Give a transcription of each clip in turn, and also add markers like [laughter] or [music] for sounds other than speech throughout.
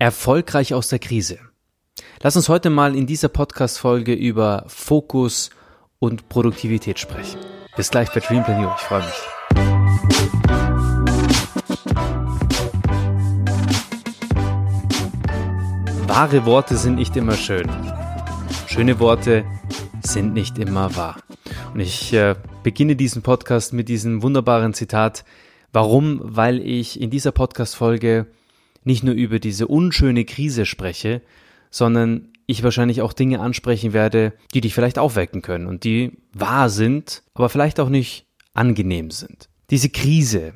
Erfolgreich aus der Krise. Lass uns heute mal in dieser Podcast-Folge über Fokus und Produktivität sprechen. Bis gleich bei Dreamplan You. Ich freue mich. Wahre Worte sind nicht immer schön. Schöne Worte sind nicht immer wahr. Und ich äh, beginne diesen Podcast mit diesem wunderbaren Zitat. Warum? Weil ich in dieser Podcast-Folge nicht nur über diese unschöne Krise spreche, sondern ich wahrscheinlich auch Dinge ansprechen werde, die dich vielleicht aufwecken können und die wahr sind, aber vielleicht auch nicht angenehm sind. Diese Krise,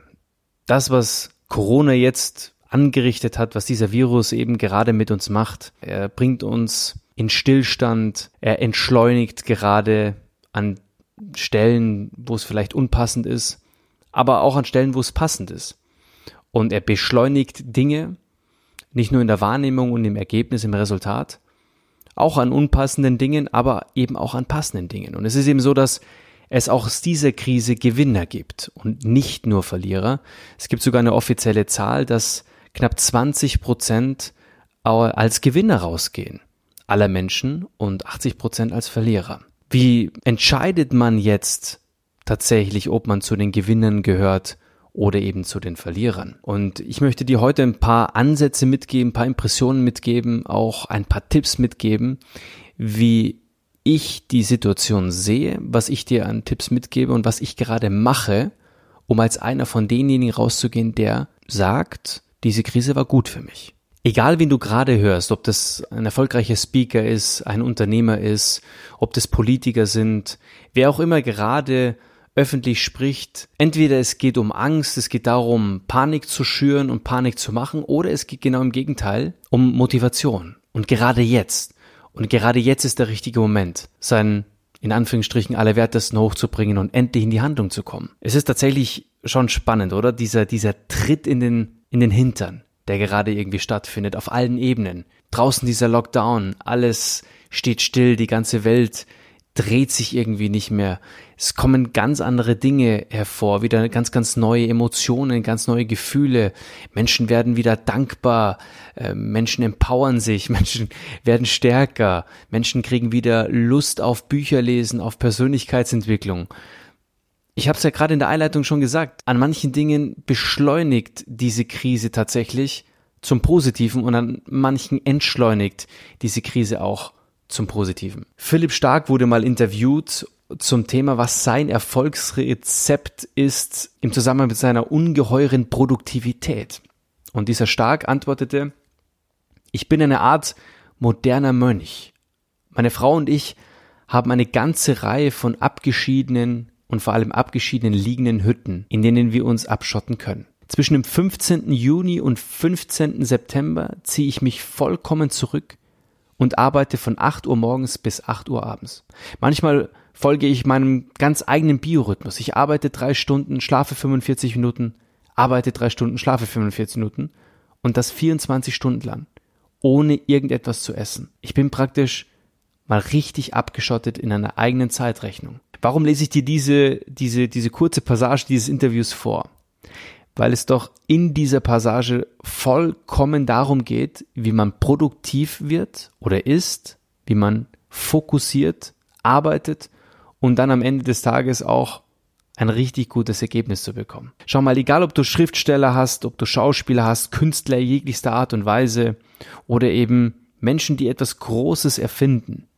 das, was Corona jetzt angerichtet hat, was dieser Virus eben gerade mit uns macht, er bringt uns in Stillstand, er entschleunigt gerade an Stellen, wo es vielleicht unpassend ist, aber auch an Stellen, wo es passend ist. Und er beschleunigt Dinge, nicht nur in der Wahrnehmung und im Ergebnis, im Resultat, auch an unpassenden Dingen, aber eben auch an passenden Dingen. Und es ist eben so, dass es auch aus dieser Krise Gewinner gibt und nicht nur Verlierer. Es gibt sogar eine offizielle Zahl, dass knapp 20 Prozent als Gewinner rausgehen. Aller Menschen und 80 Prozent als Verlierer. Wie entscheidet man jetzt tatsächlich, ob man zu den Gewinnern gehört oder eben zu den Verlierern. Und ich möchte dir heute ein paar Ansätze mitgeben, ein paar Impressionen mitgeben, auch ein paar Tipps mitgeben, wie ich die Situation sehe, was ich dir an Tipps mitgebe und was ich gerade mache, um als einer von denjenigen rauszugehen, der sagt, diese Krise war gut für mich. Egal, wen du gerade hörst, ob das ein erfolgreicher Speaker ist, ein Unternehmer ist, ob das Politiker sind, wer auch immer gerade öffentlich spricht. Entweder es geht um Angst, es geht darum, Panik zu schüren und Panik zu machen, oder es geht genau im Gegenteil um Motivation. Und gerade jetzt, und gerade jetzt ist der richtige Moment, seinen in Anführungsstrichen Allerwertesten hochzubringen und endlich in die Handlung zu kommen. Es ist tatsächlich schon spannend, oder? Dieser, dieser Tritt in den, in den Hintern, der gerade irgendwie stattfindet, auf allen Ebenen. Draußen dieser Lockdown, alles steht still, die ganze Welt dreht sich irgendwie nicht mehr. Es kommen ganz andere Dinge hervor, wieder ganz, ganz neue Emotionen, ganz neue Gefühle. Menschen werden wieder dankbar, äh, Menschen empowern sich, [laughs] Menschen werden stärker, Menschen kriegen wieder Lust auf Bücher lesen, auf Persönlichkeitsentwicklung. Ich habe es ja gerade in der Einleitung schon gesagt, an manchen Dingen beschleunigt diese Krise tatsächlich zum Positiven und an manchen entschleunigt diese Krise auch zum Positiven. Philipp Stark wurde mal interviewt zum Thema, was sein Erfolgsrezept ist im Zusammenhang mit seiner ungeheuren Produktivität. Und dieser Stark antwortete, ich bin eine Art moderner Mönch. Meine Frau und ich haben eine ganze Reihe von abgeschiedenen und vor allem abgeschiedenen liegenden Hütten, in denen wir uns abschotten können. Zwischen dem 15. Juni und 15. September ziehe ich mich vollkommen zurück und arbeite von 8 Uhr morgens bis 8 Uhr abends. Manchmal folge ich meinem ganz eigenen Biorhythmus. Ich arbeite drei Stunden, schlafe 45 Minuten, arbeite drei Stunden, schlafe 45 Minuten und das 24 Stunden lang, ohne irgendetwas zu essen. Ich bin praktisch mal richtig abgeschottet in einer eigenen Zeitrechnung. Warum lese ich dir diese, diese, diese kurze Passage dieses Interviews vor? Weil es doch in dieser Passage vollkommen darum geht, wie man produktiv wird oder ist, wie man fokussiert, arbeitet und dann am Ende des Tages auch ein richtig gutes Ergebnis zu bekommen. Schau mal, egal ob du Schriftsteller hast, ob du Schauspieler hast, Künstler jeglichster Art und Weise oder eben Menschen, die etwas Großes erfinden,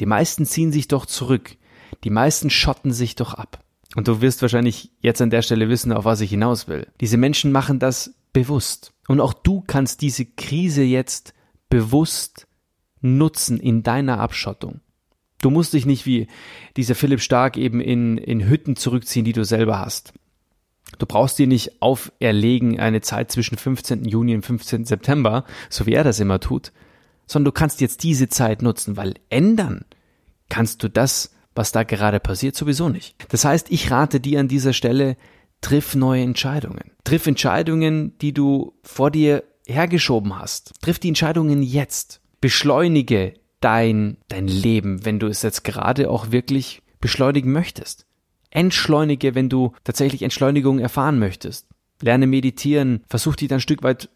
die meisten ziehen sich doch zurück, die meisten schotten sich doch ab. Und du wirst wahrscheinlich jetzt an der Stelle wissen, auf was ich hinaus will. Diese Menschen machen das bewusst. Und auch du kannst diese Krise jetzt bewusst nutzen in deiner Abschottung. Du musst dich nicht wie dieser Philipp Stark eben in, in Hütten zurückziehen, die du selber hast. Du brauchst dir nicht auferlegen eine Zeit zwischen 15. Juni und 15. September, so wie er das immer tut, sondern du kannst jetzt diese Zeit nutzen, weil ändern kannst du das, was da gerade passiert, sowieso nicht. Das heißt, ich rate dir an dieser Stelle, triff neue Entscheidungen. Triff Entscheidungen, die du vor dir hergeschoben hast. Triff die Entscheidungen jetzt. Beschleunige dein, dein Leben, wenn du es jetzt gerade auch wirklich beschleunigen möchtest. Entschleunige, wenn du tatsächlich Entschleunigung erfahren möchtest. Lerne meditieren, versuch dich ein Stück weit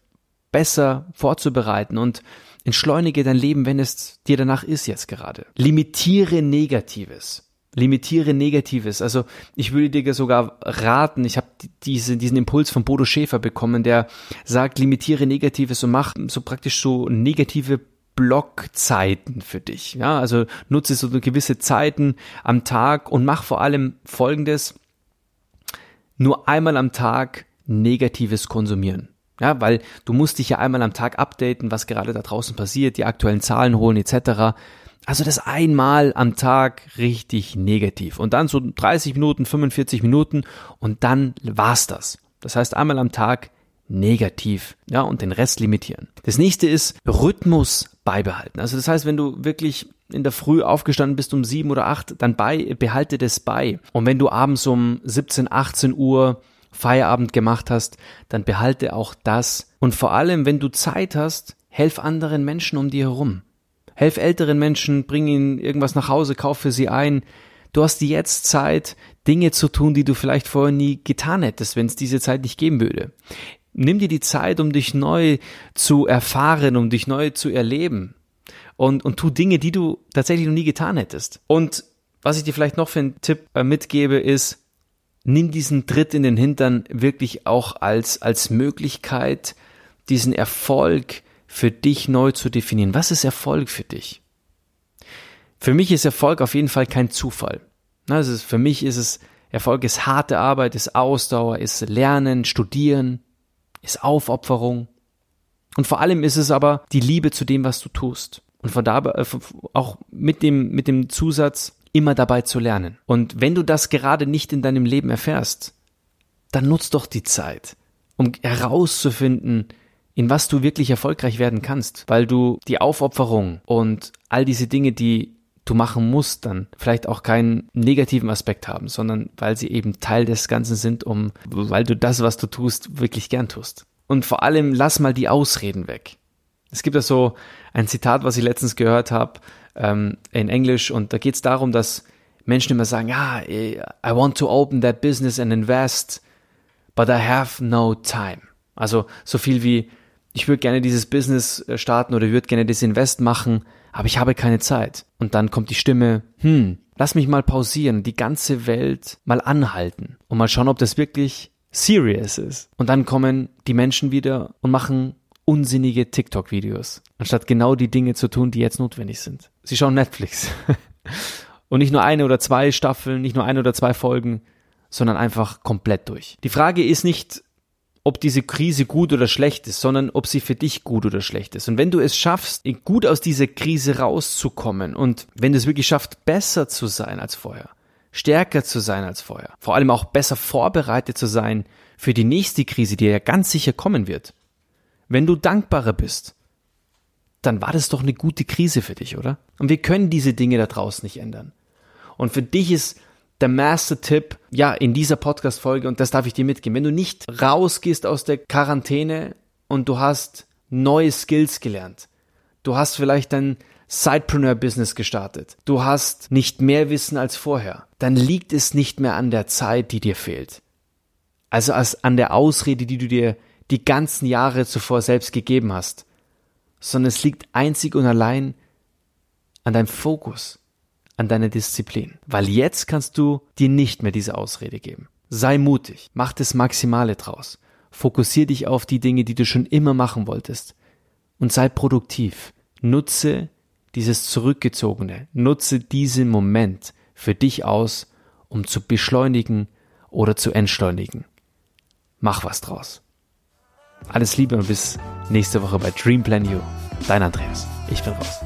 besser vorzubereiten und entschleunige dein Leben, wenn es dir danach ist jetzt gerade. Limitiere Negatives. Limitiere Negatives. Also ich würde dir sogar raten, ich habe diese, diesen Impuls von Bodo Schäfer bekommen, der sagt, limitiere Negatives und mach so praktisch so negative Blockzeiten für dich. Ja, also nutze so gewisse Zeiten am Tag und mach vor allem Folgendes. Nur einmal am Tag Negatives konsumieren. Ja, weil du musst dich ja einmal am Tag updaten, was gerade da draußen passiert, die aktuellen Zahlen holen etc. Also das einmal am Tag richtig negativ. Und dann so 30 Minuten, 45 Minuten und dann war's das. Das heißt einmal am Tag negativ, ja, und den Rest limitieren. Das nächste ist Rhythmus beibehalten. Also das heißt, wenn du wirklich in der Früh aufgestanden bist um sieben oder acht, dann bei, behalte das bei. Und wenn du abends um 17, 18 Uhr Feierabend gemacht hast, dann behalte auch das. Und vor allem, wenn du Zeit hast, helf anderen Menschen um dir herum. Helf älteren Menschen, bring ihnen irgendwas nach Hause, kauf für sie ein. Du hast jetzt Zeit, Dinge zu tun, die du vielleicht vorher nie getan hättest, wenn es diese Zeit nicht geben würde. Nimm dir die Zeit, um dich neu zu erfahren, um dich neu zu erleben. Und, und tu Dinge, die du tatsächlich noch nie getan hättest. Und was ich dir vielleicht noch für einen Tipp äh, mitgebe, ist, nimm diesen Tritt in den Hintern wirklich auch als, als Möglichkeit, diesen Erfolg für dich neu zu definieren. Was ist Erfolg für dich? Für mich ist Erfolg auf jeden Fall kein Zufall. Also für mich ist es, Erfolg ist harte Arbeit, ist Ausdauer, ist Lernen, Studieren, ist Aufopferung. Und vor allem ist es aber die Liebe zu dem, was du tust. Und von da äh, auch mit dem, mit dem Zusatz, immer dabei zu lernen. Und wenn du das gerade nicht in deinem Leben erfährst, dann nutz doch die Zeit, um herauszufinden, in was du wirklich erfolgreich werden kannst, weil du die Aufopferung und all diese Dinge, die du machen musst, dann vielleicht auch keinen negativen Aspekt haben, sondern weil sie eben Teil des Ganzen sind, um, weil du das, was du tust, wirklich gern tust. Und vor allem lass mal die Ausreden weg. Es gibt da so ein Zitat, was ich letztens gehört habe ähm, in Englisch und da geht es darum, dass Menschen immer sagen, ja, I want to open that business and invest, but I have no time. Also so viel wie ich würde gerne dieses Business äh, starten oder würde gerne das Invest machen, aber ich habe keine Zeit. Und dann kommt die Stimme, hm, lass mich mal pausieren, die ganze Welt mal anhalten und mal schauen, ob das wirklich serious ist. Und dann kommen die Menschen wieder und machen unsinnige TikTok-Videos, anstatt genau die Dinge zu tun, die jetzt notwendig sind. Sie schauen Netflix. [laughs] und nicht nur eine oder zwei Staffeln, nicht nur eine oder zwei Folgen, sondern einfach komplett durch. Die Frage ist nicht, ob diese Krise gut oder schlecht ist, sondern ob sie für dich gut oder schlecht ist. Und wenn du es schaffst, gut aus dieser Krise rauszukommen und wenn du es wirklich schaffst, besser zu sein als vorher, stärker zu sein als vorher, vor allem auch besser vorbereitet zu sein für die nächste Krise, die ja ganz sicher kommen wird. Wenn du dankbarer bist, dann war das doch eine gute Krise für dich, oder? Und wir können diese Dinge da draußen nicht ändern. Und für dich ist der Master-Tipp, ja, in dieser Podcast-Folge, und das darf ich dir mitgeben. Wenn du nicht rausgehst aus der Quarantäne und du hast neue Skills gelernt, du hast vielleicht dein Sidepreneur-Business gestartet, du hast nicht mehr Wissen als vorher, dann liegt es nicht mehr an der Zeit, die dir fehlt. Also als an der Ausrede, die du dir die ganzen Jahre zuvor selbst gegeben hast, sondern es liegt einzig und allein an deinem Fokus, an deine Disziplin. Weil jetzt kannst du dir nicht mehr diese Ausrede geben. Sei mutig, mach das Maximale draus. Fokussier dich auf die Dinge, die du schon immer machen wolltest. Und sei produktiv. Nutze dieses Zurückgezogene. Nutze diesen Moment für dich aus, um zu beschleunigen oder zu entschleunigen. Mach was draus. Alles Liebe und bis nächste Woche bei Dream Plan You. Dein Andreas. Ich bin raus.